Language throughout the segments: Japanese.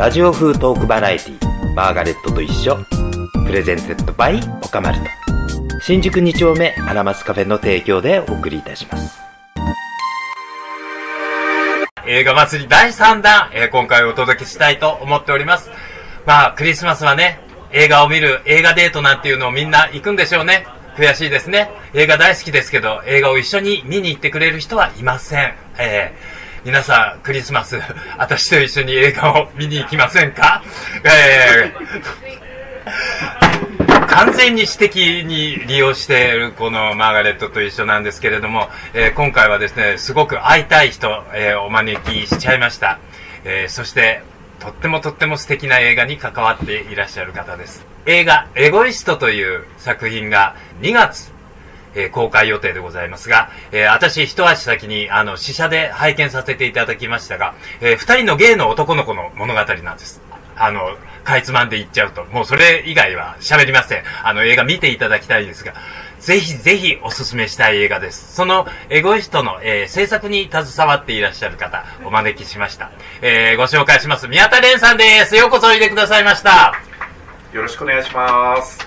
ラジオ風トークバラエティマーガレットと一緒プレゼンセットバイオカマルト新宿2丁目アラマスカフェの提供でお送りいたします映画祭り第3弾、えー今回お届けしたいと思っております。まあ、クリスマスはね、映画を見る映画デートなんていうのをみんな行くんでしょうね。悔しいですね。映画大好きですけど、映画を一緒に見に行ってくれる人はいません。えー皆さん、クリスマス、私と一緒に映画を見に行きませんか？えー完全に私的に利用しているこのマーガレットと一緒なんですけれども、えー今回はですね、すごく会いたい人、えーお招きしちゃいました。えーそして、とってもとっても素敵な映画に関わっていらっしゃる方です。映画、エゴイストという作品が2月、えー公開予定でございますが、えー私一足先にあの試写で拝見させていただきましたが、えー二人のゲイの男の子の物語なんです。あの、かいつまんで言っちゃうと、もうそれ以外は喋りません。あの映画見ていただきたいですが、ぜひぜひおすすめしたい映画です。そのエゴイストの、えー制作に携わっていらっしゃる方、お招きしました。えーご紹介します。宮田蓮さんです。ようこそおいでくださいました。よろしくお願いします。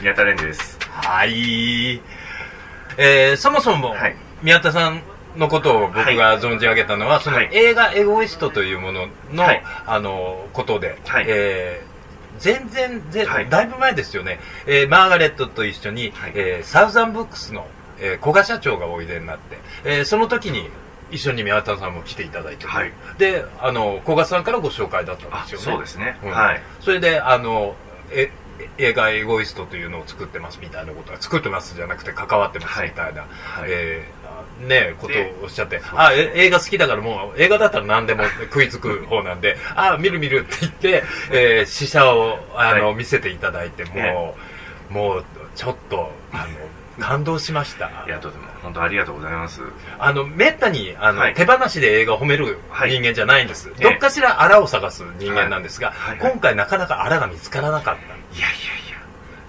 宮田蓮です。はい。えーそもそも、はい。宮田さんのことを僕が存じ上げたのは、そのはい映画エゴイストというものの、はい。あの、ことで、はい。えー全然ぜ、はい。だいぶ前ですよね、えーマーガレットと一緒に、はい。えーサウザンブックスの、えー古賀社長がおいでになって、えーその時に一緒に宮田さんも来ていただいて、はい。で、あの、古賀さんからご紹介だったんですよね。そうですね。ん。はい。それで、あの、え、映画エゴイストというのを作ってますみたいなことは、作ってますじゃなくて関わってますみたいな、はい。えーねことをおっしゃって。で、あ、え映画好きだからもう、映画だったら何でも食いつく方なんで、あ、見る見るって言って、えー試写を、あの、はい。見せていただいて、もう、ね。もう、ちょっと、あの、感動しました。いや、とても、本当ありがとうございます。あの、めったに、あの、はい。手放しで映画を褒めるはい。人間じゃないんです。ええどっかしら荒を探す人間なんですが、今回なかなか荒が見つからなかった。いやいやいや。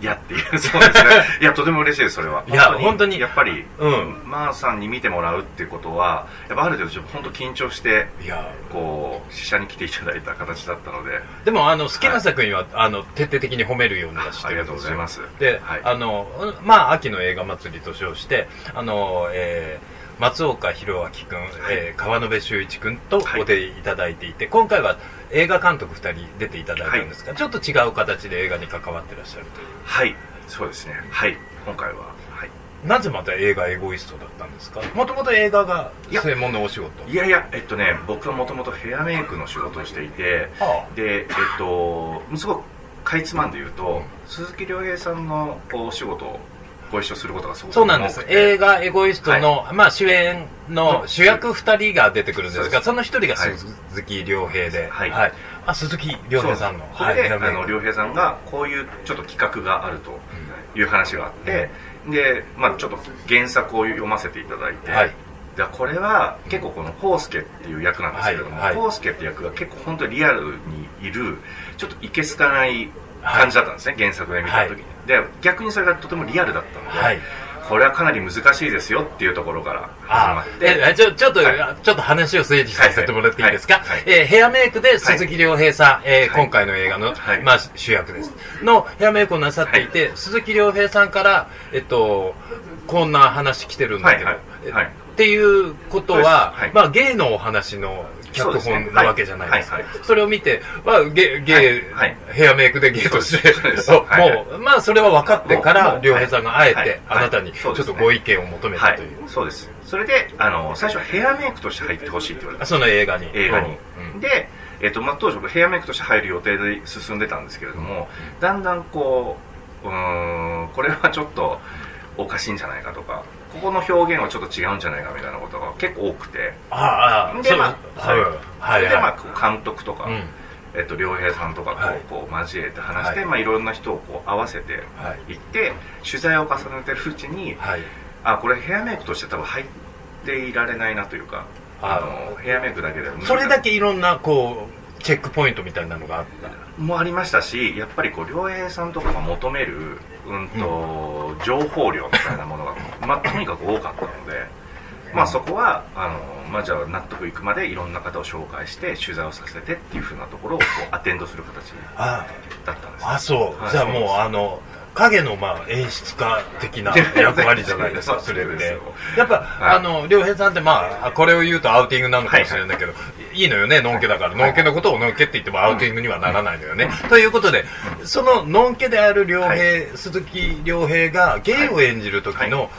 いやっていう、そうですね。いや、とても嬉しいです、それは。いや本当にやっぱり、うんマーさんに見てもらうっていうことは、やっぱある程度、本当緊張して、いや、こう、試写に来ていただいた形だったので、でも、あの、好きな作品は、あの、徹底的に褒めるようにはしてありが。とうございます。で、はいあの、まあ、秋の映画祭りと称して、あの、えー松岡弘明君、えー川野辺修一君とはいお出いただいていて、今回は映画監督2人出ていただいたんですが、ちょっと違う形で映画に関わってらっしゃるという。はい。そうですね。はい。今回は、はい。なぜまた映画エゴイストだったんですか？もともと映画がいや専門のお仕事。いやいや、えっとね、僕はもともとヘアメイクの仕事をしていて、はで、えっと、すごくかいつまんで言うと、うん鈴木亮平さんのお仕事をご一緒することがすごくそうなんです。映画エゴイストの、まあ主演のの主役2人が出てくるんですが、その1人がはい。鈴木亮平で、はい。あ、鈴木亮平さんの。それで、はい。あの亮平さんがこういうちょっと企画があるという話があって、で、まあちょっと原作を読ませていただいて、はい。でこれは結構このコウスケっていう役なんですけれども、はい。はいコウスケっていう役が結構本当にリアルにいるちょっといけすかない。感じだったんですね、原作で見た時に、で逆にそれがとてもリアルだったので、はい。これはかなり難しいですよっていうところから始まあって。えちょちょっと、はちょっと話を整理させてもらっていいですか、はいはい。えーヘアメイクで鈴木亮平さん、えーはい。今回の映画の、はい。まあ、主役です。のヘアメイクをなさっていて、鈴木亮平さんから、えっと、こんな話来てるんだけど、はいっていうことは、まあ、ゲイのお話の脚本なわけじゃないですか。そはい。それを見て、まあ、ゲゲヘアメイクでゲイとして、もう、まあ、それは分かってから、もうもう亮平さんがあえて、はい。あなたにちょっとご意見を求めたはいとい。う。そうです。それであの最初はヘアメイクとして入ってほしいって言われたあその映画に。映画に、うん。で、えっとまあ、当初ヘアメイクとして入る予定で進んでたんですけれども、だんだんこううーんこれはちょっとおかしいんじゃないかとかここの表現はちょっと違うんじゃないかみたいなことが結構多くてああ、でまあはいはい、監督とか、い。うん。えっと、良平さんとかはいこうこう交えて話して、はいいまあ、いろんな人をこう合わせてはい。いって取材を重ねてるうちにはい。あこれヘアメイクとして多分入っていられないなというかあのヘアメイクだけでは無理それだけいろんな、こう、チェックポイントみたいなのがあった。もありましたしやっぱりこう良平さんとかが求める、うんと情報量みたいなものが、まあ、とにかく多かったのでまあそこはあの、まあ、じゃあ納得いくまでいろんな方を紹介して取材をさせてっていうふうなところをこうアテンドする形あだったんですあそう、はいじゃあもうあの影のまあ演出家的な役割じゃないですか それでやっぱ、はい。あの良平さんってまあこれを言うとアウティングなのかもしれないけど、いいのよねのんけだから、のんけのことをのんけって言ってもアウティングにはならないのよね、ということで、そののんけである良平、はい。鈴木亮平がゲイを演じる時の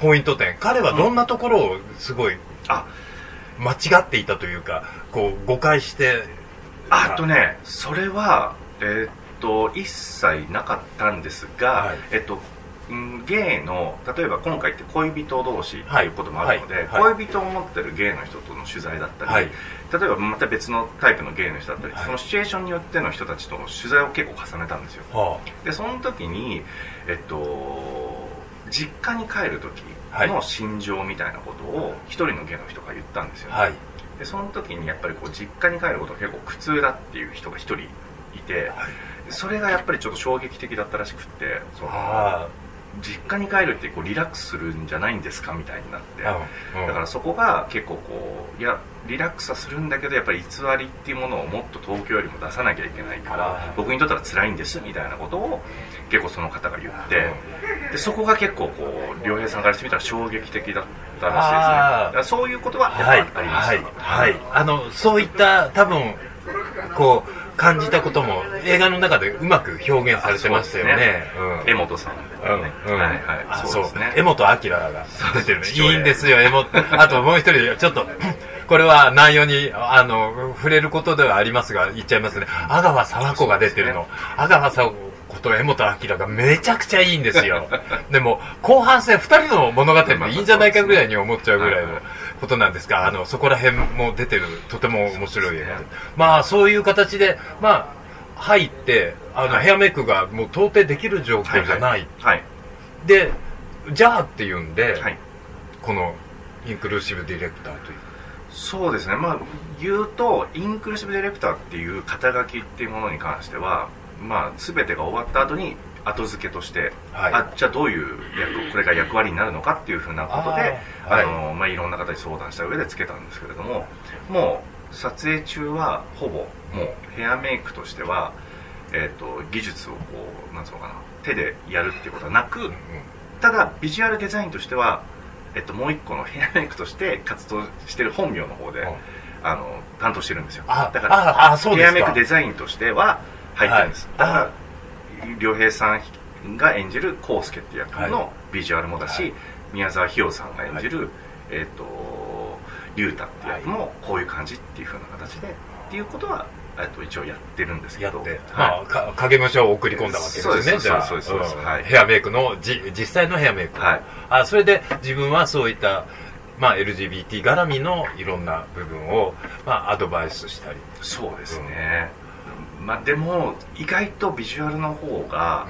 ポイント点。彼はどんなところをすごいあ。間違っていたというかこう誤解してあとねそれはえーっと一切なかったんですが、はい。えっとうんゲイの例えば今回って恋人同士っていうこともあるので、はい。はい。はい恋人を持ってるゲイの人との取材だったり、はい例えばまた別のタイプのゲイの人だったり、はい。そのシチュエーションによっての人たちとの取材を結構重ねたんですよ。はでその時にえっと実家に帰る時はい。の心情みたいなことを一人のゲイの人が言ったんですよ、あはい。でその時にやっぱりこう実家に帰ることが結構苦痛だっていう人が一人いてそれがやっぱりちょっと衝撃的だったらしくってそのあ実家に帰るってこうリラックスするんじゃないんですかみたいになって。だからそこが結構こういやリラックスはするんだけどやっぱり偽りっていうものをもっと東京よりも出さなきゃいけないかあらー僕にとったら辛いんですみたいなことを結構その方が言ってでそこが結構こう良平さんからしてみたら衝撃的だったらしいですね。そういうことはやっぱありました、はい、はい、あのそういった多分こう感じたことも映画の中でうまく表現されてましたよね。うん。江本さんうん。ねうん。はいはい。あそうですね。江本明が出てるいいんですよ江本。あともう一人ちょっとこれは内容にあの触れることではありますが言っちゃいますね。阿川佐和子が出てるの、阿川佐和子と江本明がめちゃくちゃいいんですよ。でも後半戦2人の物語もいいんじゃないかぐらいに思っちゃうぐらいのことなんですがあのそこら辺も出てるとても面白い映画でまあそういう形でまあ入ってあの、はい。ヘアメイクがもう到底できる状況じゃない、はいでじゃあっていうんで、はい。このインクルーシブディレクターという。そうですね。まあ言うとインクルーシブディレクターっていう肩書きっていうものに関してはまあ全てが終わった後に後付けとして、はい。あじゃあどういう役 これが役割になるのかっていうふうなことであ、あーはい。のまあ、いろんな方に相談した上でつけたんですけれどももう撮影中はほぼもうヘアメイクとしては、えー、と技術をこうなんつうのかな手でやるっていうことはなくただビジュアルデザインとしては、えっと、もう一個のヘアメイクとして活動してる本名の方で、うん。あの担当してるんですよ。あだからヘアメイクデザインとしては入ってるんです、はい。だから良平さんが演じる康介っていう役はのビジュアルもだし、はい。宮沢ひよさんが演じる、えっと龍太っていう役もこういう感じっていう風な形でっていうことは、えっと、一応やってるんですけど。やって、はい。まあか影武者を送り込んだわけですよね。そうです。はい。ヘアメイクのじ実際のヘアメイク、はい。あそれで自分はそういったまあ、LGBT 絡みのいろんな部分を、まあ、アドバイスしたり、そうですね、まあでも意外とビジュアルの方が、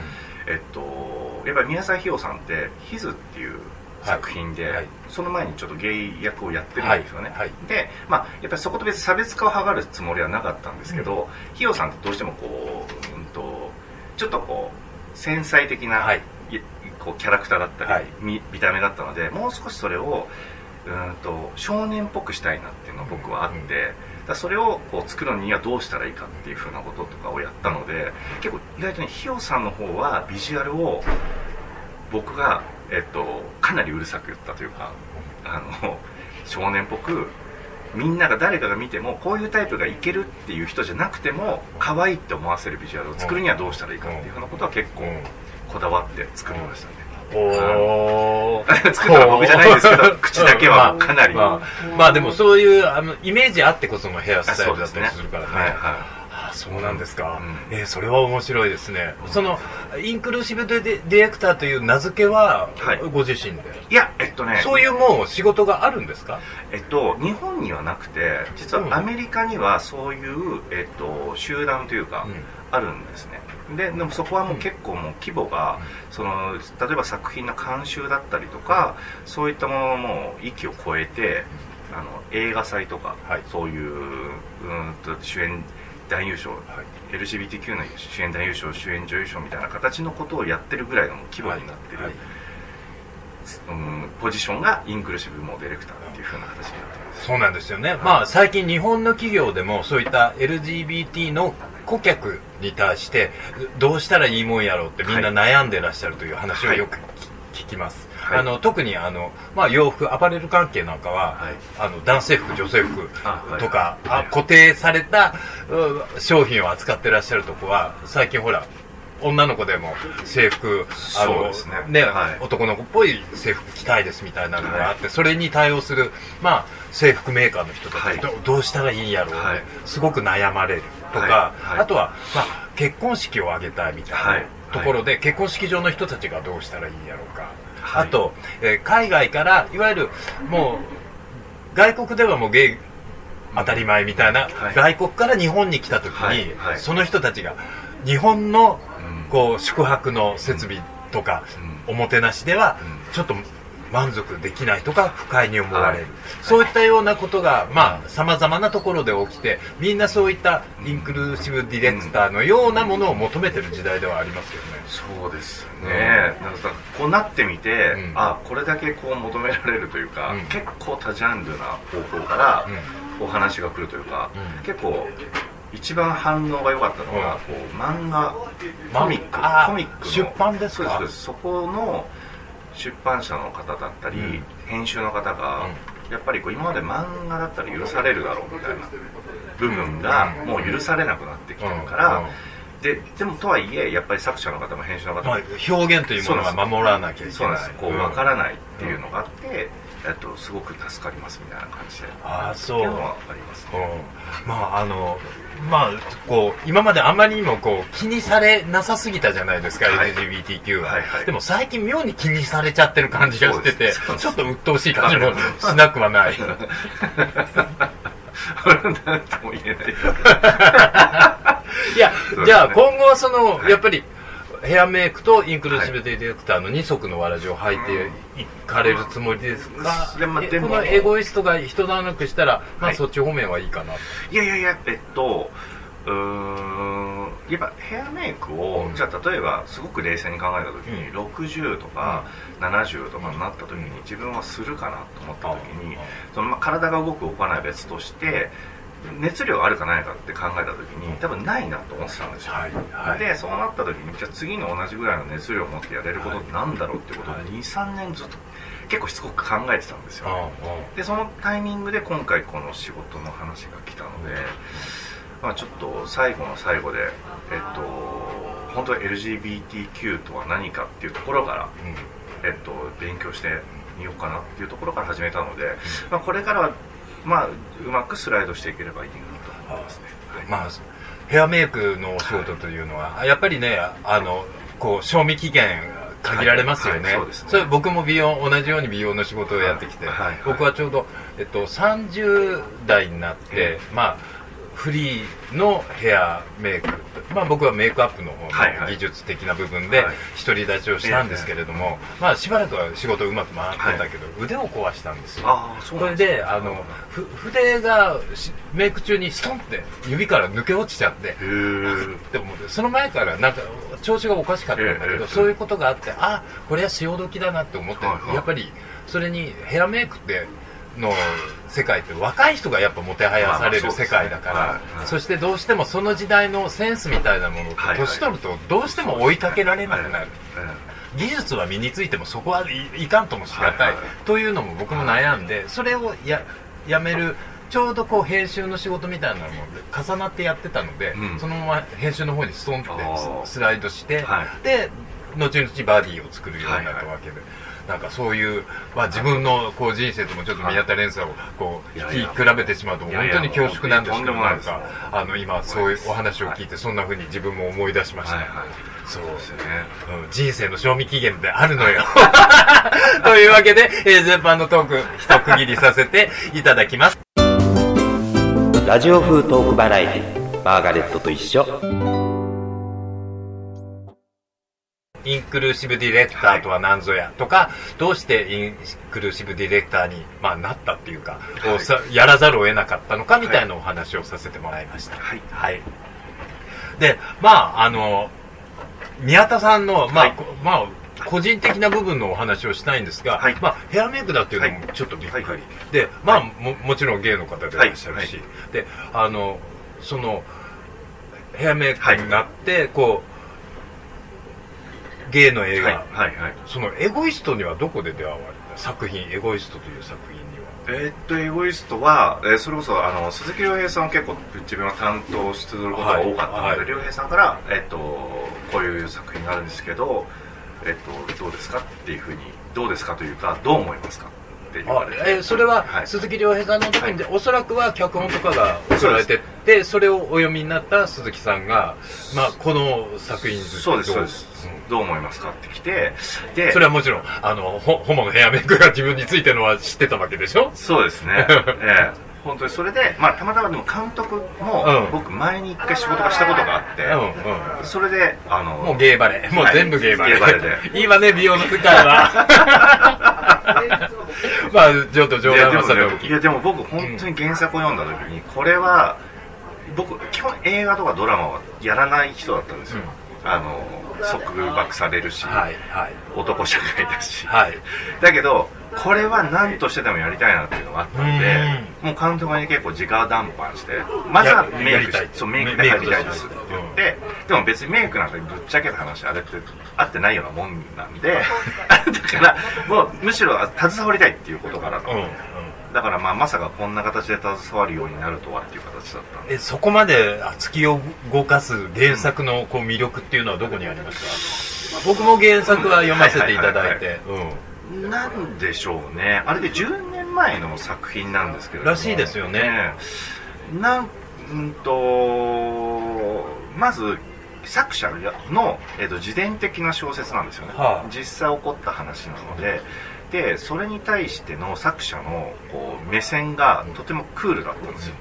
えっとやっぱり宮沢ひよさんって「ヒズっていう作品で、はい。はいその前にちょっとゲイ役をやってるんですよね、はい。はい。で、まあ、やっぱりそこと別に差別化を図るつもりはなかったんですけど、ひよさんってどうしてもこう、うん、とちょっとこう繊細的な、こうキャラクターだったり、はい。見見た目だったのでもう少しそれをうんと少年っぽくしたいなっていうのが僕はあって、うんだそれをこう作るにはどうしたらいいかっていうふうなこととかをやったので結構意外とねひよさんの方はビジュアルを僕が、えっと、かなりうるさく言ったというかあの少年っぽくみんなが誰かが見てもこういうタイプがいけるっていう人じゃなくても可愛いって思わせるビジュアルを作るにはどうしたらいいかっていうふうなことは結構こだわって作りましたね、おー。作ったのは僕じゃないですけど 口だけはかなり、まあ、まあまあでもそういうあのイメージあってこそのヘアスタイルだったりするからね。はいはい。あそうなんですか、うん。えーそれは面白いですね、そのインクルーシブデディレクターという名付けは、はい。ご自身で？いやえっとね。そういうもう仕事があるんですか？えっと、日本にはなくて実はアメリカにはそういう、えっと、集団というか、うん。あるんですねででもそこはもう結構もう規模が、その例えば作品の監修だったりとかそういったもののもう域を超えてあの映画祭とか、はい。そういううんと主演男優賞、LGBTQ の主演男優賞主演女優賞みたいな形のことをやってるぐらいの規模になってる、はい。うん、ポジションがインクルーシブモデレクターっていう風な形になってます。そうなんですよね。まあ、最近日本の企業でもそういった LGBT の顧客に対してどうしたらいいもんやろうってみんな悩んでらっしゃるという話をよく聞きます。はい。あの特にあの、まあ、洋服アパレル関係なんかは、はい。あの男性服女性服とか、はい。あ固定されたう商品を扱ってらっしゃるとこは最近ほら女の子でも制服あのそうですね。はい。男の子っぽい制服着たいですみたいなのがあって、それに対応する、まあ、制服メーカーの人たち、はい。どどうしたらいいんやろう、はい。すごく悩まれるとか、はいはい。あとは、まあ、結婚式を挙げたいみたはいい。なところで、結婚式場の人たちがどうしたらいいんやろうか、はい。あと、えー海外からいわゆるもう外国ではもうゲイ当たり前みたいな、はい。外国から日本に来た時に、その人たちが日本のうん。こう宿泊の設備とか、うおもてなしではうん。ちょっと満足できないとか不快に思われる、はい。そういったようなことがまあさまざまなところで起きてみんなそういったインクルーシブディレクターのようなものを求めてる時代ではありますよね、そうですね、なんかこうなってみて、うん。あこれだけこう求められるというか、うん。結構多ジャンルな方向からうお話が来るというか、うん。結構一番反応が良かったのが、うん。こう漫画まコミック。コミックの。出版ですか？そうです。そこの出版社の方だったり、うん。編集の方が、やっぱりこう今まで漫画だったら許されるだろうみたいな部分がうん。もう許されなくなってきてるから、ででもとはいえやっぱり作者の方も編集の方もまあ、表現というものは守らなきゃいけない。そうなんですこううん分からないっていうのがあって、えっと、すごく助かりますみたいな感じで。ああそう。いうのはありますね。うん。まああのまあこう今まであんまりにもこう気にされなさすぎたじゃないですか、はい。LGBTQ は、はいはい。でも最近妙に気にされちゃってる感じがしててちょっと鬱陶しい感じもしなくはない。なんとも言えない。いやじゃあ今後はその、はい。やっぱりヘアメイクとインクルーシブディレクターの二足のわらじを履いていかれるつもりですか、でまあこのエゴイストが一段落したら、まあ、はいそっち方面はいい。かなといやいやいやえっとうーんやっぱヘアメイクを、うん。じゃあ例えばすごく冷静に考えた時に、う60とか70とかになった時に自分はするかなと思った時にそのまあ体が動く動かないは別として熱量あるかないかって考えた時に多分ないなと思ってたんですよ、はいはい。でそうなった時にじゃあ次の同じぐらいの熱量を持ってやれることってなんだろうってことをはい。23年ずっと結構しつこく考えてたんですよ、うんでそのタイミングで今回この仕事の話が来たので、まあ、ちょっと最後の最後で、えっと、本当は LGBTQ とは何かっていうところから、うん。えっと、勉強してみようかなっていうところから始めたので、まあ、これからは、まあ、うまくスライドしていければいいなと思いますね。はい。まあ、ヘアメイクのお仕事というのは、やっぱりね、あの、こう、賞味期限限られますよね。はい。はい。そうですね。れ僕も美容、同じように美容の仕事をやってきて、はい。はい。僕はちょうど、えっと、30代になって、え。まあ、フリーのヘアメイク、まあ僕はメイクアップの方の技術的な部分ではい。独り立ちをしたんですけれども、まあしばらくは仕事うまく回ってたけど、腕を壊したんですよ。それであのふ筆がしメイク中にストンって指から抜け落ちちゃってその前からなんか調子がおかしかったんだけど、そういうことがあってあこれは潮時だなって思って、やっぱりそれにヘアメイクっての世界って若い人がやっぱもてはやされる世界だから、そしてどうしてもその時代のセンスみたいなものってはいはい。年取るとどうしても追いかけられなくなる。え技術は身についてもそこはいいかんともしがたい、というのも僕も悩んでそれをややめるちょうどこう編集の仕事みたいなので重なってやってたので、うん。そのまま編集の方にストンってスライドして、はい。で後々バディを作るようになったわけで。なんかそういう、まあ、自分のこう人生ともちょっと宮田連さんをこう引き比べてしまうと本当に恐縮なんですけどなんかあの今そういうお話を聞いてそんな風に自分も思い出しました、はいはい。そうですね。うん人生の賞味期限であるのよ。というわけで、えー、全般のトーク、一区切りさせていただきます。ラジオ風トークバラエティマーガレットと一緒インクルーシブディレクターとは何ぞやとか、どうしてインクルーシブディレクターに、まあ、なったっていうか、さやらざるを得なかったのかみたいなお話をさせてもらいました。はい。はい。で、まあ、あの、宮田さんの、まあ、はい。こまあ、個人的な部分のお話をしたいんですが、はい。まあ、ヘアメイクだっていうのもはい。ちょっとびっくり、はい。はいで、まあ、はい。ももちろんゲイの方でいらっしゃるし、はい。であのそのヘアメイクになって、こうゲイの映画、はいはいはい。そのエゴイストにはどこで出会われた？作品エゴイストという作品には。えーっとエゴイストは、えーそれこそあの鈴木亮平さんを結構自分は担当することが多かったので、はい。はい亮平さんから、えーっとこういう作品があるんですけど、えーっとどうですか？っていうふうにどうですかというかどう思いますか？って言わあれて。えーそれははい。鈴木亮平さんの時にで、おそらくは脚本とかが送られてってそれをお読みになった鈴木さんが、まあ、この作品そうですどそうです、う？ん。どう思いますかって来てでそれはもちろんあのホホモのヘアメイクが自分についてるのは知ってたわけでしょ？そうですね、ええ。本当にそれで、まあ、たまたまでも監督も、うん。僕前に一回仕事がしたことがあって、うんうん。それであのもうゲーバレ。もう全部ゲーバレ、ゲーバレで。いいわね美容の世界は まあちょっと冗談はさておき。ねいやでも僕本当に原作を読んだ時にこれは僕基本映画とかドラマはやらない人だったんですよ、あの束縛されるし、はいはい。男社会だし、はい。だけどこれは何としてでもやりたいなっていうのがあったんでもう監督に結構直談判してまずはメイクそうメイクで入りたいですって言ってでも別にメイクなんかぶっちゃけた話あれって合ってないようなもんなんでだからもうむしろ携わりたいっていうことからの、うんうん。だからまあまさかこんな形で携わるようになるとはっていう形だったんで。えそこまで突きを動かす原作のこう魅力っていうのはどこにありました僕も原作は読ませていただいて。うんなんでしょうね。あれで10年前の作品なんですけれども。らしいですよね。なんうんとまず作者の、えっと自伝的な小説なんですよね、はあ実際起こった話なので。でそれに対しての作者のこう目線がとてもクールだったんですよ、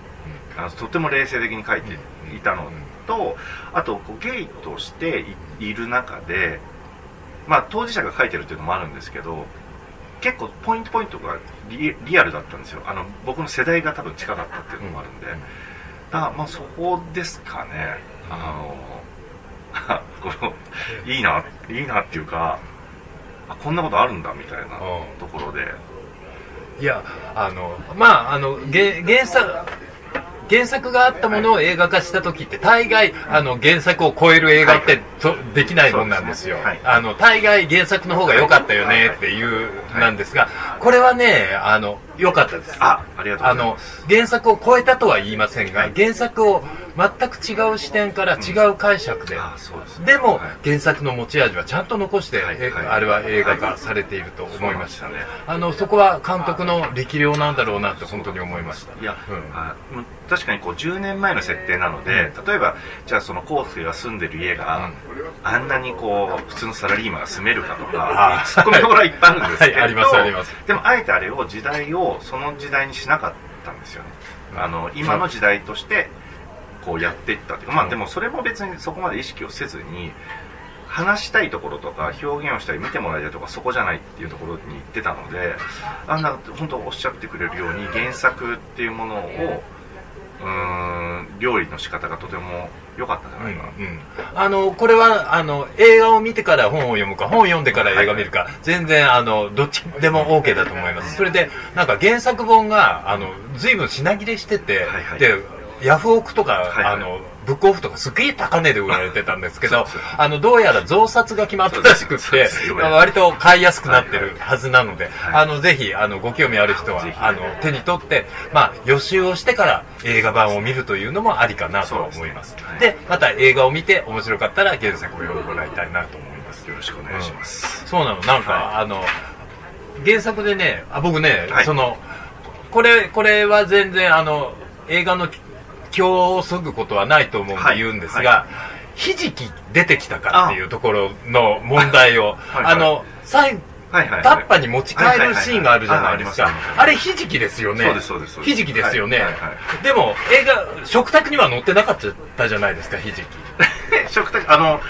あのとても冷静的に書いていたのとあとこうゲイとしていいる中で、まあ、当事者が書いてるっていうのもあるんですけど結構ポイントポイントがリリアルだったんですよ。あの僕の世代が多分近かったっていうのもあるんで、だからまあそこですかね。あの このいいないいなっていうかあこんなことあるんだみたいなうん。ところで。いやあのまああのげ原作原作があったものを映画化した時って大概あの原作を超える映画ってとできないもんなんですよ。あの大概原作の方が良かったよねっていうなんですがこれはねあの良かったです。あありがとうあのございます。原作を超えたとは言いませんが、はい。原作を全く違う視点から違う解釈で、あそうですね。でも、はい。原作の持ち味はちゃんと残して、あれは映画化されていると思いました、ね。あのそこは監督の力量なんだろうなって本当に思いました。いや、確かにこう10年前の設定なので、例えばじゃあそのコウスケが住んでる家が、あんなにこう普通のサラリーマンが住めるかとかツッコミどころはいっぱいあるんですけど、はいありますあります。でもあえてあれを時代ををその時代にしなかったんですよね。あの今の時代としてこうやっていったっていうか、まあでもそれも別にそこまで意識をせずに話したいところとか表現をしたり見てもらいたいとかそこじゃないっていうところに行ってたのであんな本当おっしゃってくれるように原作っていうものをうーん料理の仕方がとても良かったんじゃないかな、うんあのこれはあの映画を見てから本を読むか本を読んでから映画を見るか、全然あのどっちでも OK だと思います。それでなんか原作本があの随分品切れしてて、はいはい。でヤフオクとか、はいはい。あのブックオフとかすげえ高値で売られてたんですけどあのどうやら増刷が決まったらしくって割と買いやすくなってるはずなので、はいあのぜひあのご興味ある人はあの手に取って、まあ、予習をしてから映画版を見るというのもありかなと思います。でまた映画を見て面白かったら原作を読んでもらいたいなと思います。よろしくお願いします、そうなの。なんか、はあの原作でねあ僕ね、はい。そのこれこれは全然あの映画の今日そぐことはないと思うんではい。言うんですが、はひじき出てきたかっていうところの問題をあの最後はいはいはい。タッパに持ち帰るシーンがあるじゃないですか。あれひじきですよね。そうですそうですひじきですよね、はいでも映画食卓には載ってなかったじゃないですかひじき。食卓あの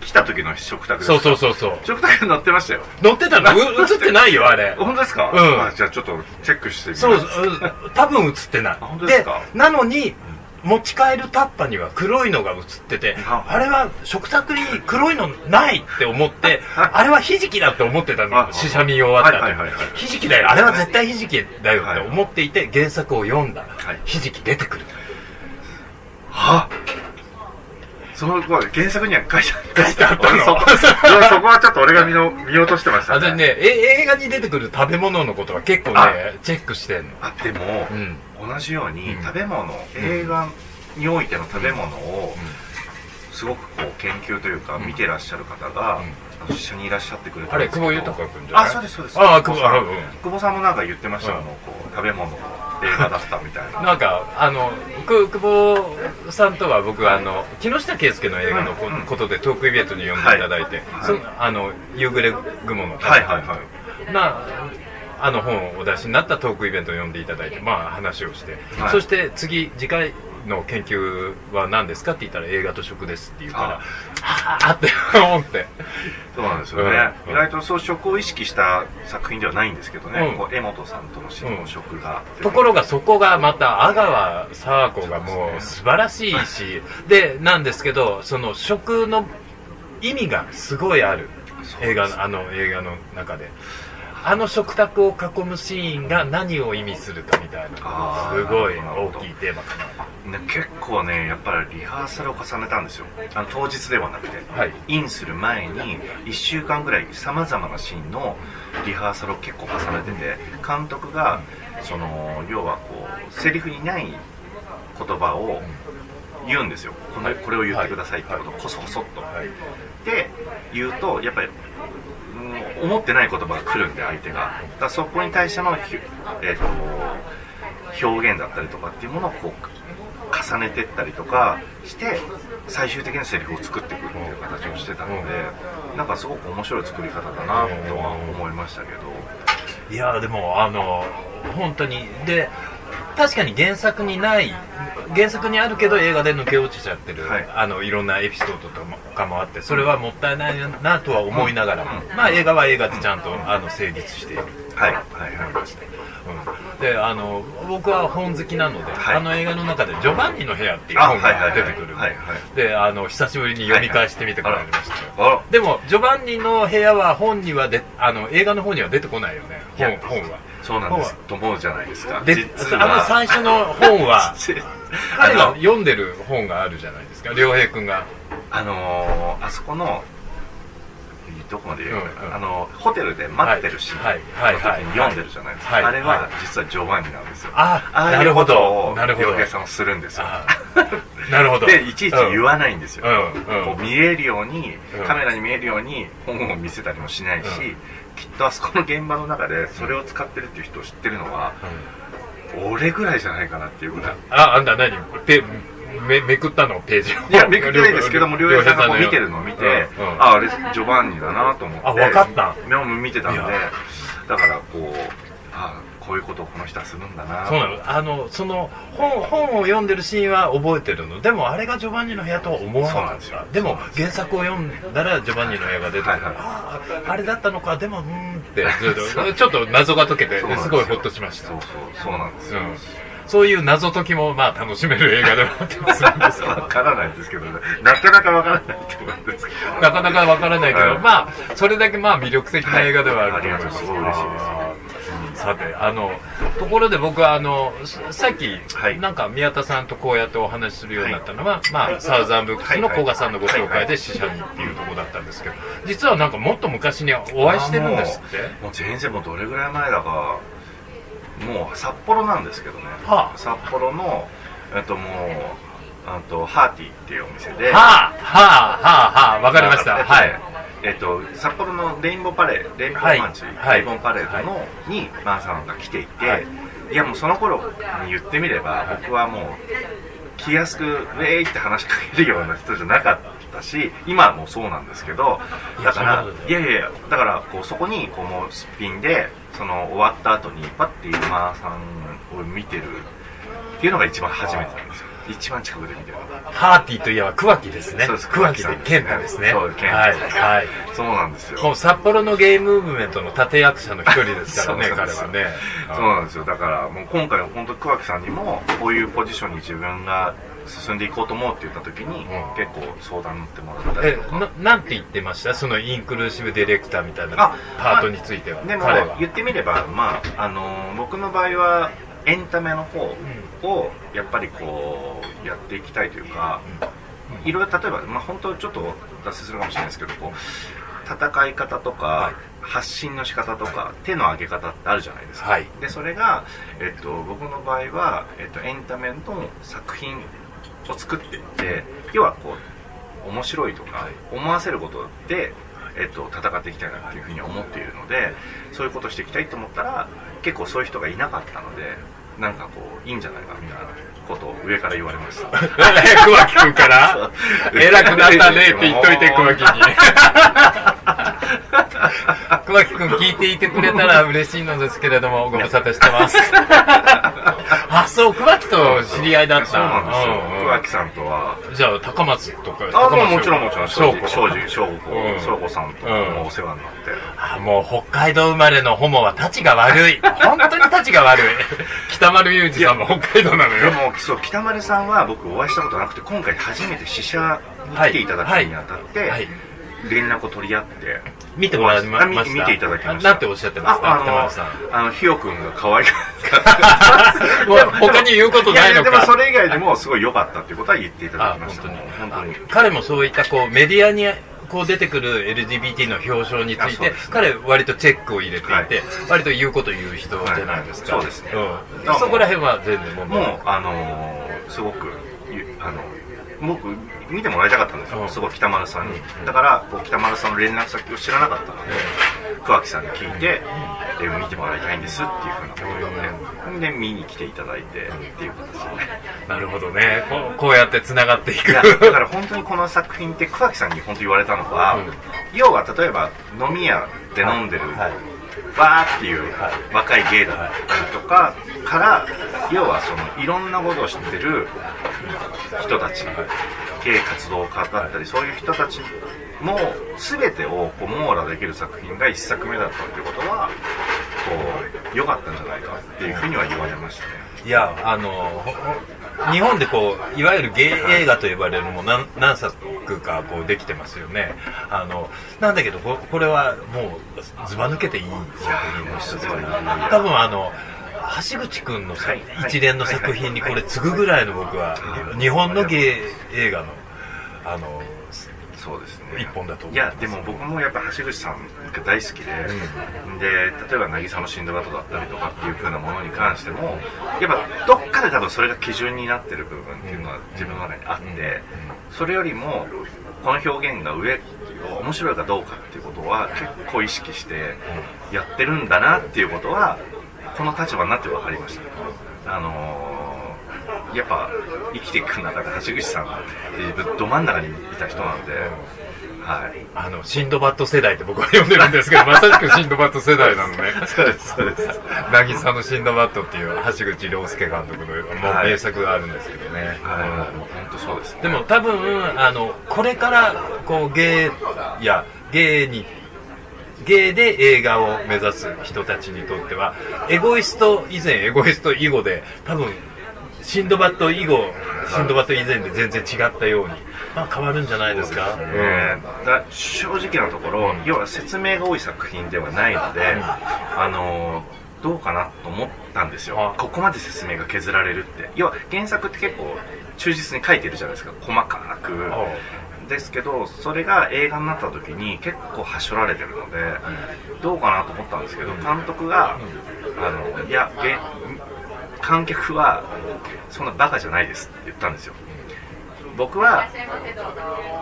来た時の食卓そうそうそうそう。食卓に載ってましたよ。載ってたの？う 映ってないよあれ。本当ですか、うん。あじゃあちょっとチェックしてみます。そう、うん。多分映ってない。あ本当ですか？なのに、持ち帰るタッパには黒いのが映っててああれは食卓に黒いのないって思ってあれはひじきだって思ってたのあ試写見終わった後。はいはいはいはい。ひじきだよ。あれは絶対ひじきだよって思っていて原作を読んだはい。ひじき出てくる。は？その原作には書いてあったの？そこそこはちょっと俺が見の見落としてましたね。ねえ映画に出てくる食べ物のことは結構あ。ねチェックしてんの。あでも、うん同じようにうん。食べ物、映画においての食べ物をすごくこう研究というかうん。見てらっしゃる方が、うん。一緒にいらっしゃってくれたあれんですけど久保豊君じゃない？あそうですそうです。ああ久保久保さんうん。久保さんもなんか言ってました、うん。こう食べ物の映画だったみたいな。なんかあのく久保さんとは僕あの木下圭介の映画のことでトークイベントに呼んでいただいて、はい。そのあの夕暮れ雲のはいはいはい。まああの本をお出しになったトークイベントを呼んでいただいてまあ話をして、はい。そして次次回の研究は何ですかって言ったら映画と食ですって言うからはあって思って。そうなんですよね、うん。意外とそう食を意識した作品ではないんですけどね、うん。こう江本さんとの食が、ところがそこがまた阿川佐和子がもう素晴らしいしでなんですけどその食の意味がすごいある。映画のあの映画の中であの食卓を囲むシーンが何を意味するかみたいなすごい大きいテーマかな。ね、結構ねやっぱりリハーサルを重ねたんですよ。あの当日ではなくて。はい。インする前に1週間ぐらいさまざまなシーンのリハーサルを結構重ねてて監督がその要はこうセリフにない言葉を言うんですよ。このこれを言ってくださいってことをこそこそっと。はい。で言うとやっぱりうん思ってない言葉が来るんで相手が。だそこに対しての、ひえー、と表現だったりとかっていうものをこう重ねてったりとかして最終的なセリフを作っていくっていう形をしてたので、なんかすごく面白い作り方だなとは思いましたけど、いやでもあの本当に。で確かに原作にない原作にあるけど映画で抜け落ちちゃってる、はい。あのいろんなエピソードとかもあってそれはもったいないなとは思いながらも、うん。まあ映画は映画でちゃんとあの成立しているはい。と思いました、うん、であの僕は本好きなので、はい。あの映画の中で「ジョバンニの部屋」っていう本が出てくるはいはいはい。であの久しぶりに読み返してみてもらいました。よ、でもジョバンニの部屋は本にはであの映画の方には出てこないよね。本本はそうなんです。と思うじゃないですか。で実あの最初の本は 彼が読んでる本があるじゃないですか。良平君が。あのーあそこのどこまで言うのかな、うんうん。あのホテルで待ってるシーン。はいはいはい。の時に読んでるじゃないですか、はいあれははい。実はジョバンニなんですよ、あああいうこなるほど。とをなるほど。洋平さんはするんですよ。あなるほど。でいちいち言わないんですよ、うんうん。こう見えるように、うん。カメラに見えるように本を見せたりもしないし、うんきっとあそこの現場の中でそれを使ってるっていう人を知ってるのは、俺ぐらいじゃないかなっていうぐらい。ああんた何？ペめめくったの？ページを。いや、めくってないですけども、両平さんがこう見てるのを見て、うんうん。あ、あれ、ジョバンニだなと思って。あわかった。見てたんで。だからこう、あこういうことをこの人はするんだな。そうなの。あのその本本を読んでるシーンは覚えてるの。でもあれがジョバンニの部屋とは思わなかっそうなんですよ。たでも原作を読んだらジョバンニの部屋が出てくる、はいはい。あああれだったのか。でもうーんって。ちょっと謎が解けてすごいホッとしました。そうそう、そうなんですよ。うん。そういう謎解きもまあ楽しめる映画ではあったりす。るんですわからないですけどね。なかなかわからないと思うんですけど。なかなかわからないけど、はい。まあそれだけまあ魅力的な映画ではあると思います、はい。ありがとうすごい嬉しいです。すさてあのところで僕はあのささっき、はい。なんか宮田さんとこうやってお話しするようになったのは、まあサウザンブックスの古賀さんのご紹介で死者にっていうところだったんですけど実はなんかもっと昔にお会いしてるんですって？もう全然もうどれぐらい前だか、もう札幌なんですけどね。はあ。札幌の、えっともう、あと、ハーティーっていうお店で、はあはあはあはあわかりました。はいえっと、札幌のレインボーパレード、レインボはい。ーマンチ、はい。レインボーパレードの、に、マーさんが来ていて、はい。い、やもうその頃に言ってみれば、僕はもう、気安く、ウェーイって話しかけるような人じゃなかったし、今はもうそうなんですけど、だからい。やいやいや、だから、こう、そこに、こう、もう、すっぴんで、その、終わった後に、パッて今さんを見てるっていうのが一番初めてなんですよ。一番近くで見てる。ハーティーといえば桑木ですね。そうです。桑木で健太ですね。そう健太はいはい。そうなんですよ。もう札幌のゲイムーブメントの立役者の一人ですからね そうなんです彼はね。そうなんですよ。だからもう今回は本当桑木さんにもこういうポジションに自分が進んでいこうと思うって言った時に、うん。結構相談乗ってもらったえりとか。ななんて言ってました？そのインクルーシブディレクターみたいなあパートについては、でも彼は。言ってみれば、まああの僕の場合はエンタメの方をやっぱりこうやっていきたいというか、いろいろ例えば、まあ、本当ちょっと脱線するかもしれないですけどこう戦い方とか、はい。発信の仕方とか手の上げ方ってあるじゃないですか、はい。でそれが、えっと、僕の場合は、えっと、エンタメの作品を作っていって要はこう面白いとか思わせることで、えっと、戦っていきたいなっていうふうに思っているのでそういうことをしていきたいと思ったら結構そういう人がいなかったのでなんかこういいんじゃないかみたいなことを上から言われました。桑木君から。偉くなったねって言っといて桑木に 桑木君聞いていてくれたら嬉しいのですけれどもご無沙汰してます。あそう桑木と知り合いだった。そうなんですよ。うん。うん桑木さんとは。じゃあ高松とかあもちろんもちろん翔子。庄司翔子さんともお世話になって、あもう北海道生まれのホモはタチが悪い。本当にタチが悪い。北丸裕二さんも北海道なのでよもそう北丸さんは僕お会いしたことなくて今回初めて試写に来ていただくにあたって、はい連絡を取り合って。見てもらいました？見ていただきました。あなんておっしゃってました？ああの ひよくんが可愛かった。もう他に言うことないのか。でもそれ以外でもすごい良かったっていうことは言っていただあきました本当に。本当に。あ彼もそういったこうメディアにこう出てくる LGBT の表彰について、ね。彼割とチェックを入れていて、はい。割と言うこと言う人じゃないですか、はいそうですね。うん、そこら辺は全然問題もうあのーすごくゆあの僕見てもらいたかったんですよ、うん。すごい北丸さんに、うん。だからこう北丸さんの連絡先を知らなかったので、桑木さんに聞いて、で見てもらいたいんですっていうふうなことを言って、で見に来ていただいてっていう形でね。なるほどね。こうこうやってつながっていく。だから本当にこの作品って桑木さんに本当言われたのは、うん。要は例えば飲み屋で飲んでる、はい。わーっていうはい。若い芸だったりとかから要はそのいろんなことを知ってる人たち芸活動家だったりそういう人たちも全てをこう網羅できる作品が一作目だったっていうことはこう良かったんじゃないかっていうふうには言われましたね。いやあの日本でこういわゆるゲイ映画と呼ばれるのも何何作かこうできてますよね。あのなんだけどここれはもうずば抜けていい作品です多分あの橋口君の一連の作品にこれ次ぐぐらいの僕ははい日本のゲイ映画のあのそうですね。一本だと思いやでも僕もやっぱ橋口さんが大好きで、で例えば渚のシンドバッドだったりとかっていう風なものに関してもやっぱどっかで多分それが基準になってる部分っていうのは自分の中にあって、それよりもこの表現が上面白いかどうかっていうことは結構意識してやってるんだなっていうことはこの立場になって分かりました。あのーやっぱ生きていく中で橋口さんってど真ん中にいた人なんで、はい。あのシンドバッド世代って僕は呼んでるんですけど まさしくシンドバッド世代なのね。そうですそうです。渚のシンドバッドっていう橋口亮介監督のもうはい。名作があるんですけどね、はい、本当そうですね。でも多分あのこれからこうゲイやゲイにゲイで映画を目指す人たちにとってはエゴイスト以前エゴイスト以後で多分シンドバッド以後シンドバッド以前で全然違ったように、まあ、変わるんじゃないですか？えーだ正直なところ、要は説明が多い作品ではないので、あのーどうかなと思ったんですよ。あ。ここまで説明が削られるって。要は原作って結構忠実に書いてるじゃないですか。細かくですけどそれが映画になった時に結構はしょられてるのでどうかなと思ったんですけど監督があのいやげ観客はそんなバカじゃないですって言ったんですよ。僕は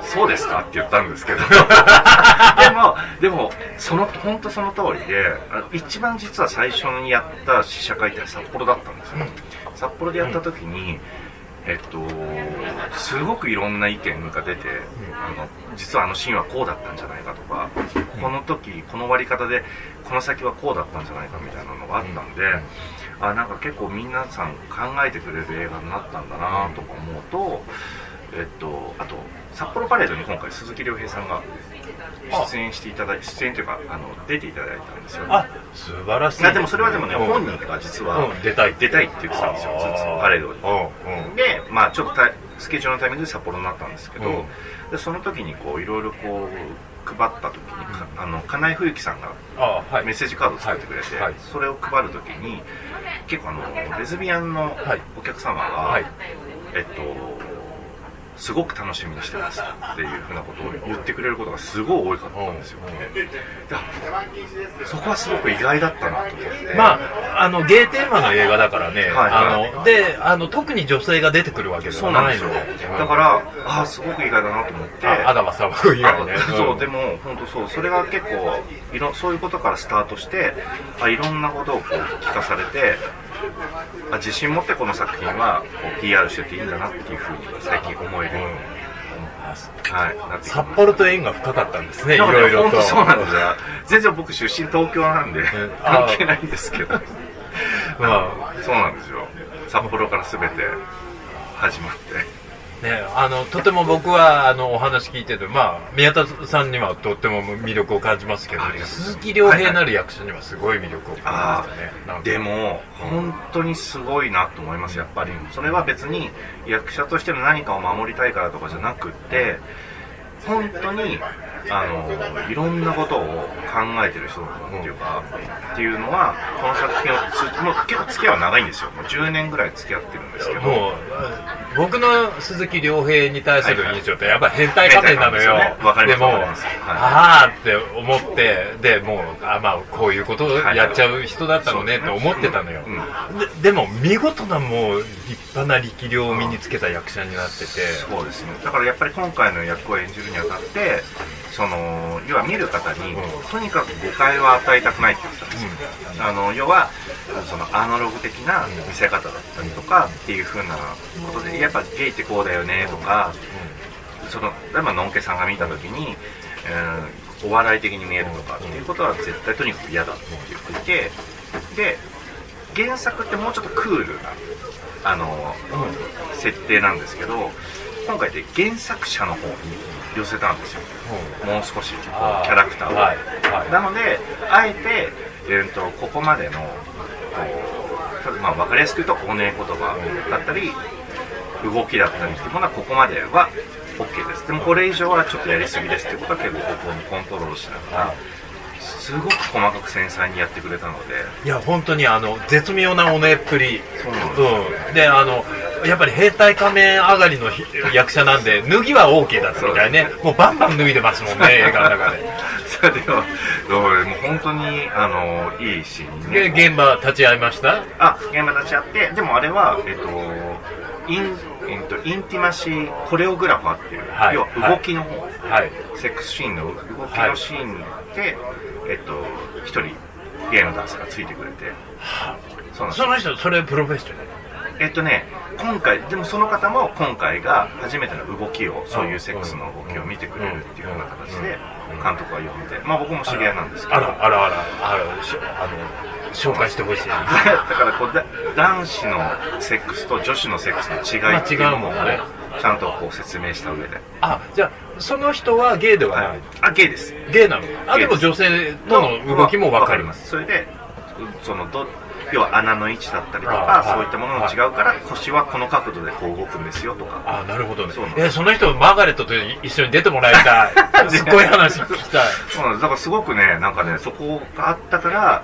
そうですかって言ったんですけど。でもでもその本当その通りであ一番実は最初にやった試写会って札幌だったんですよ、札幌でやった時に、えっと、すごくいろんな意見が出て、あの実はあのシーンはこうだったんじゃないかとか、この時この割り方でこの先はこうだったんじゃないかみたいなのがあったんで、あなんか結構皆さん考えてくれる映画になったんだなとか思うと、えっと、あと札幌パレードに今回鈴木亮平さんが出演していただい出演というかあの出ていただいたんですよね。あ素晴らしい。いやでもそれはでもね、うん。本人が実は、うん出たい出たいって言ってたんですよずっとパレードに。うんうん。でまあちょっとたスケジュールのタイミングで札幌になったんですけど、うん。でその時にこういろいろこう配った時に、かあの金井冬樹さんがメッセージカードを作ってくれて、はい。はい。それを配る時に結構あのレズビアンのはい。お客様が、はい。えっとすごく楽しみにしてますっていうふうなことを言ってくれることがすごい多かったんですよ、そこはすごく意外だったなと思ってまあ、あのゲーテーマの映画だからね、はい。はいあのであの特に女性が出てくるわけでそうなんですよ。はないので、だからあすごく意外だなと思って。あアダマ砂漠以外ね。あ、そう、ん。でも本当そう。それが結構いろそういうことからスタートしてあいろんなことをこう聞かされてあ自信持ってこの作品はこう PR してていいんだなっていうふうに最近思えるように、はい、なって札幌と縁が深かったんですねいろいろと。そうなんですよ。全然僕出身東京なんであ関係ないんですけど。まそうなんですよ。札幌から全て始まって。あね、あのとても僕はあのお話聞いてて、まあ、宮田さんにはとっても魅力を感じますけど。鈴木亮平なる役者にはすごい魅力を感じまあしたね。でも本当にすごいなと思いますやっぱり。それは別に役者としての何かを守りたいからとかじゃなくって本当にあのいろんなことを考えてる人っていうか、っていうのはこの作品をつもう結構付き合いは長いんですよ。もう10年ぐらい付き合ってるんですけど。もう僕の鈴木亮平に対する印象ってやっぱ変態仮面なのよ、変態仮面でも、はい。ああって思ってでもうあまあこういうことをやっちゃう人だったのねはいと思ってたのよ、でも見事なもう立派な力量を身につけた役者になってて。そうですね。だからやっぱり今回の役を演じるにあたってその要は見る方に、うん。とにかく誤解は与えたくないって言ってたんですよ、あの要はそのアナログ的な見せ方だったりとかっていう風なことでやっぱゲイってこうだよねとか、その例えばのんけさんが見た時に、うんお笑い的に見えるとかっていうことは絶対とにかく嫌だって言っていてで原作ってもうちょっとクールなあの、設定なんですけど今回で原作者の方に寄せたんですよ。もう少しこうキャラクターを、はい。はい。なのであえて、えー、とここまでのこう、まあ、分かりやすく言うとおねえ言葉だったり動きだったりっていうものはここまでは OK です。でもこれ以上はちょっとやりすぎですっていうことは結構ここにコントロールしながらすごく細かく繊細にやってくれたので。いや本当にあの絶妙なおねっぷり。そうなんですうん、であのやっぱり兵隊仮面上がりのひ役者なんで脱ぎは OK だったみたいね。もうバンバン脱いでますもんね 映画の中で。それでももう本当にあのいいシーンにで現場立ち会いました？あ現場立ち会ってでもあれはえっとイン,、えっと、インティマシーコレオグラファーっていう、はい要は動きの方、はい。セックスシーンの動きのシーンで、えっと一人ゲイのダンサーがついてくれて。そうなんですその人それプロフェッショナル？えっとね今回でもその方も今回が初めての動きをそういうセックスの動きを見てくれるっていうような形で監督は呼んでまあ僕も知り合いなんですけど。あらあらあらあらしあの紹介してほしい。だからこうだ男子のセックスと女子のセックスの違いっていうのもまあ違うもんね。ちゃんとこう説明した上で、あじゃあその人はゲイではない、はい、あゲイです。ゲイなの？あでも女性との動きも分かります。それでそのど要は穴の位置だったりとあかはい。そういったものも違うから腰はこの角度でこう動くんですよとか。あなるほどね。そえその人マーガレットと一緒に出てもらいたい。すっごい話聞きたい。そうだからすごくねなんかねそこがあったから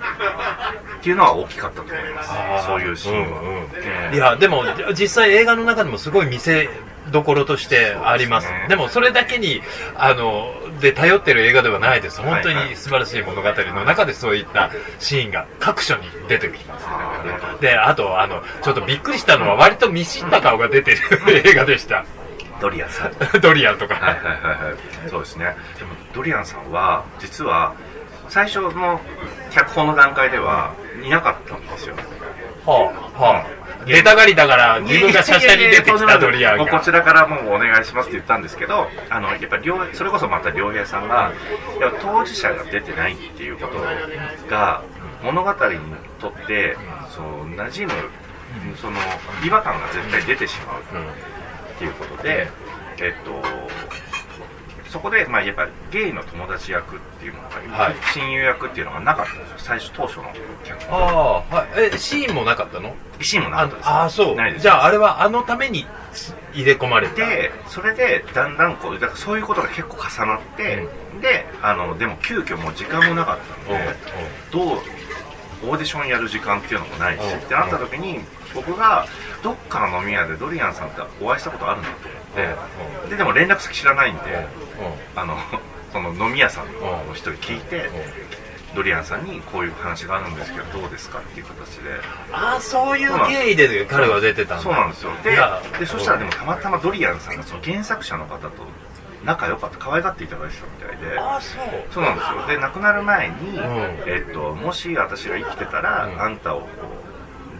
っていうのは大きかったと思います。そういうシーンは、うんうん。ええいやでも実際映画の中でもすごい見せどころとしてあります。ですね。もそれだけにあので頼ってる映画ではないです。本当に素晴らしい物語の中でそういったシーンが各所に出てきますあーなるほど。であとあのちょっとびっくりしたのは割と見知った顔が出てる映画でした。ドリアンさん。ドリアンとか、はいはいはいはい。そうですね。でもドリアンさんは実は最初の脚本の段階ではいなかったんですよはあはあ。出たがりだから自分がシャシャに出てきたドリアンがもうこちらからもうお願いしますって言ったんですけどあのやっぱりそれこそまた良平さんがや当事者が出てないっていうことが物語にとってその馴染むその違和感が絶対出てしまうっていうことで、えっと、そこで、まあ、やっぱりゲイの友達役っていうのが、はい。親友役っていうのがなかったんですよ。最初当初の脚ああはい。えシーンもなかったの？シーンもなかったです。ああそう。ないです。じゃああれはあのために入れ込まれた？でそれでだんだんこうだからそういうことが結構重なって、であのでも急遽もう時間もなかったので、どうオーディションやる時間っていうのもないし、う。んってなった時に僕がどっかの飲み屋でドリアンさんってお会いしたことあるなと思って、ででも連絡先知らないんで、あの その飲み屋さんの人に聞いて、ドリアンさんにこういう話があるんですけどどうですかっていう形で。ああそういう経緯で彼は出てたんだ。そうなんですよ。ででそしたらでもたまたまドリアンさんがその原作者の方と仲良かった可愛がっていただいてたみたいで。ああそう。そうなんですよ。で亡くなる前に、ん。えっと、もし私が生きてたら、うん。あんたをこう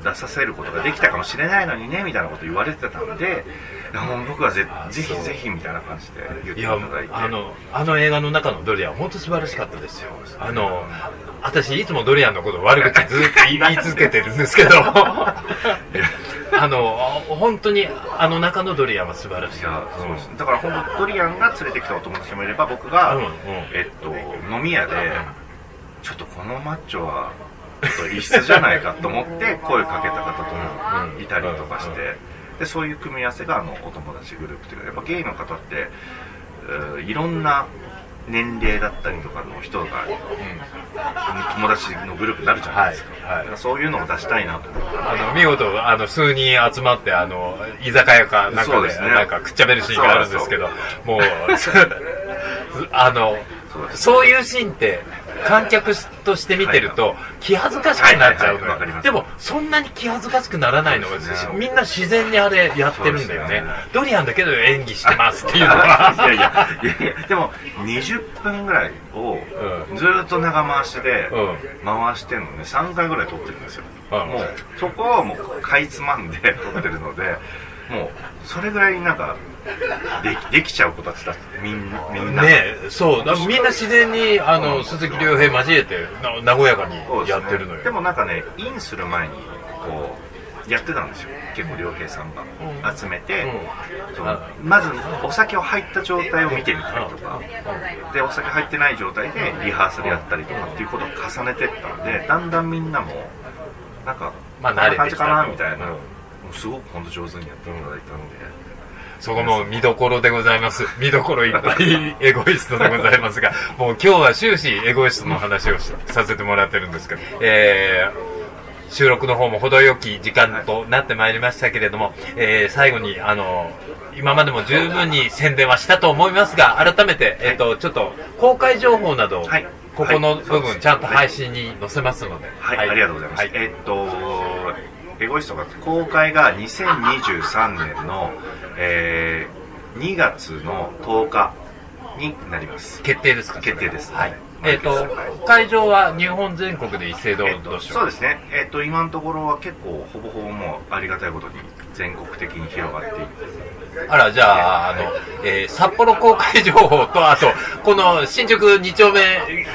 出させることができたかもしれないのにねみたいなこと言われてたんでもう僕はぜぜひぜひみたいな感じで言っていただいて。あのあの映画の中のドリアン本当素晴らしかったですよ。あの私いつもドリアンのことを悪口ずっと言い続けてるんですけど。あの本当にあの中のドリアンは素晴らしい。いやそうです。だから本当ドリアンが連れてきたお友達もいれば僕が、うんうん。えっと、飲み屋で、ちょっとこのマッチョはちょっと異質じゃないかと思って声かけた方ともいたりとかして、でそういう組み合わせがあのお友達グループというかやっぱゲイの方ってうーいろんな年齢だったりとかの人が友達のグループになるじゃないですか,、はいはい。そういうのを出したいなと思って。あの見事あの数人集まってあの居酒屋かなんかでね。なんかくっちゃべるシーンがあるんですけどもう あのそういうシーンって観客として見てると気恥ずかしくなっちゃうでもそんなに気恥ずかしくならないのはそうですね。みんな自然にあれやってるんだよね。ね。ドリアンだけど演技してますっていうのは。いやいやいやでも20分ぐらいをずーっと長回しでうん。回してるのね。3回ぐらい撮ってるんですよ、うん。もうそこをもうかいつまんで撮ってるのでもうそれぐらいなんかできできちゃう子たちだみんみんな。ねそう。だみんな自然にあの鈴木亮平交えてな和やかにやってるのよ。でもなんかねインする前にこうやってたんですよ。結構良平さんが集めて、そのまずお酒を入った状態を見てみたりとか、でお酒入ってない状態でリハーサルやったりとかっていうことを重ねてったんでだんだんみんなもなんかまあこんな感じ慣れてきたかなみたいな、うんもうすごく本当上手にやっていただいたんで、そこも見どころでございます。見どころいっぱいエゴイストでございますが、もう今日は終始エゴイストの話をしさせてもらってるんですけど、えー収録の方も程よき時間となってまいりましたけれども、えー最後に、あの、今までも十分に宣伝はしたと思いますが、改めて、えっ、と、ちょっと公開情報など、はい。ここの部分ちゃんと配信に載せますので、はい、ありがとうございます。はい。えっと、エゴイストが公開が2023年の、えー2月の10日になります。決定ですか？決定です。はい。は。い。えっ、と、会場は日本全国で一斉どえっと、うしよそうですね、えっと、今のところは結構ほぼほぼもうありがたいことに全国的に広がっていてあら、じゃあ、あの、えー札幌公開情報と、あと、この新宿2丁目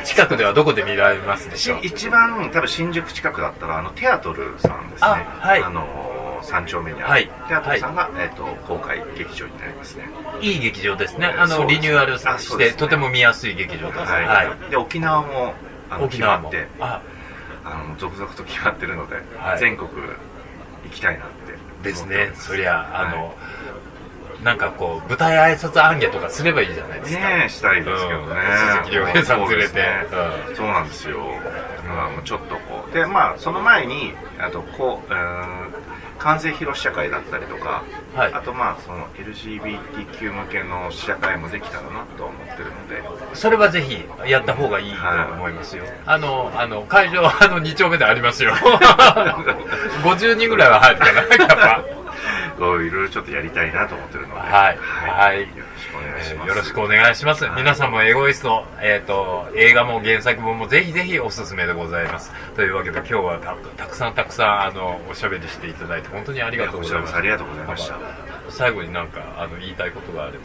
近くではどこで見られますでしょう？一番多分新宿近くだったらあのテアトルさんですね。あはい。の3丁目にある、はい。テアトルさんが、えっと公開劇場になりますね。いい劇場ですね。あの、リニューアルあして、とても見やすい劇場です。はい、はい。で沖縄もあの沖縄も。決まって。あ、あの続々と決まってるので、はい。全国行きたいなってですね。そりゃ、あの、はなんかこう、舞台挨拶行脚とかすればいいじゃないですか。ねえしたいですけどね、うん。鈴木亮平さん連れて。そうなんですよ、まあ、もうちょっとこう。でまあその前にあとこううーん完成披露試写会だったりとか、はいあとまあその LGBTQ 向けの試写会もできたらなとは思ってるのでそれはぜひやった方がいいと思いますよ。あの、あの、会場はあの2丁目でありますよ。50人ぐらいは入るかな、やっぱ。こうい。ろい。ろちょっとやりたいなと思ってるので、はい。はい。よろしくお願いします、よろしくお願いします。はい。皆さんもエゴイスト、えっ、と、映画も原作本もぜひぜひおすすめでございます。というわけで今日はたたくさんたくさん、あの、おしゃべりしていただいて本当にありがとうございます。い。やこちらこそありがとうございました。最後になんか、あの、言いたいことがあれば。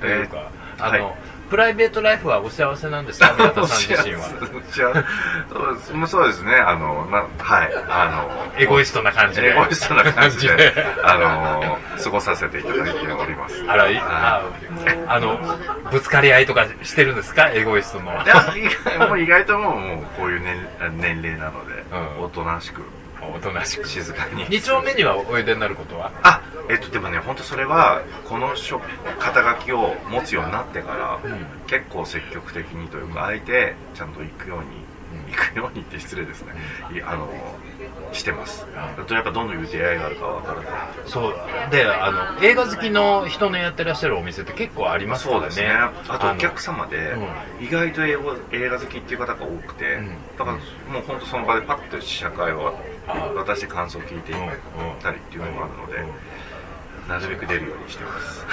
というか、えーあの、はいプライベートライフはお幸せなんですか？宮田さん自身は。そうですね、あの、なはい、あの、エゴイストな感じで。エゴイストな感じ感で、あの、過ごさせていただいております。あら、いああの、ぶつかり合いとかしてるんですか？エゴイストの。いや、意外もう意外ともう、もうこういう年年齢なので、うん。おとなしく、おとなしく。静かに。二丁目にはおいでになることは？あ、えっと、でもね、本当それは、この書肩書きを持つようになってから、結構積極的にというか、あえてちゃんと行くように、行くようにって失礼ですね。いあの、してます。あとやっぱどんどん出会いがあるかわからない。そう。で、あの、映画好きの人のやってらっしゃるお店って結構ありますからね。そうですね。あとのお客様で、う意外と英語映画好きっていう方が多くて、うんだからもう本当その場でパッと試写会をあ渡して感想を聞いてたりっていうのもあるので、うんなるべく出るようにしてます。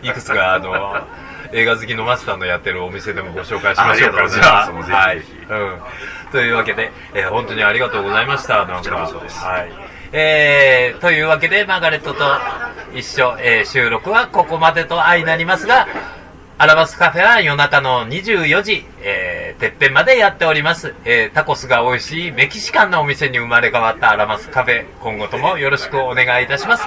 いくつか、あの、映画好きのマスターのやってるお店でもご紹介しましょうか、じゃあはい。うん。というわけで、えー本当にありがとうございました。なんか。はい。えー、というわけで、マーガレットと一緒、えー収録はここまでと相なりますが、アラバスカフェは夜中の24時、えー、てっぺんまでやっております。えー、タコスが美味しいメキシカンのお店に生まれ変わったアラバスカフェ、今後ともよろしくお願いいたします。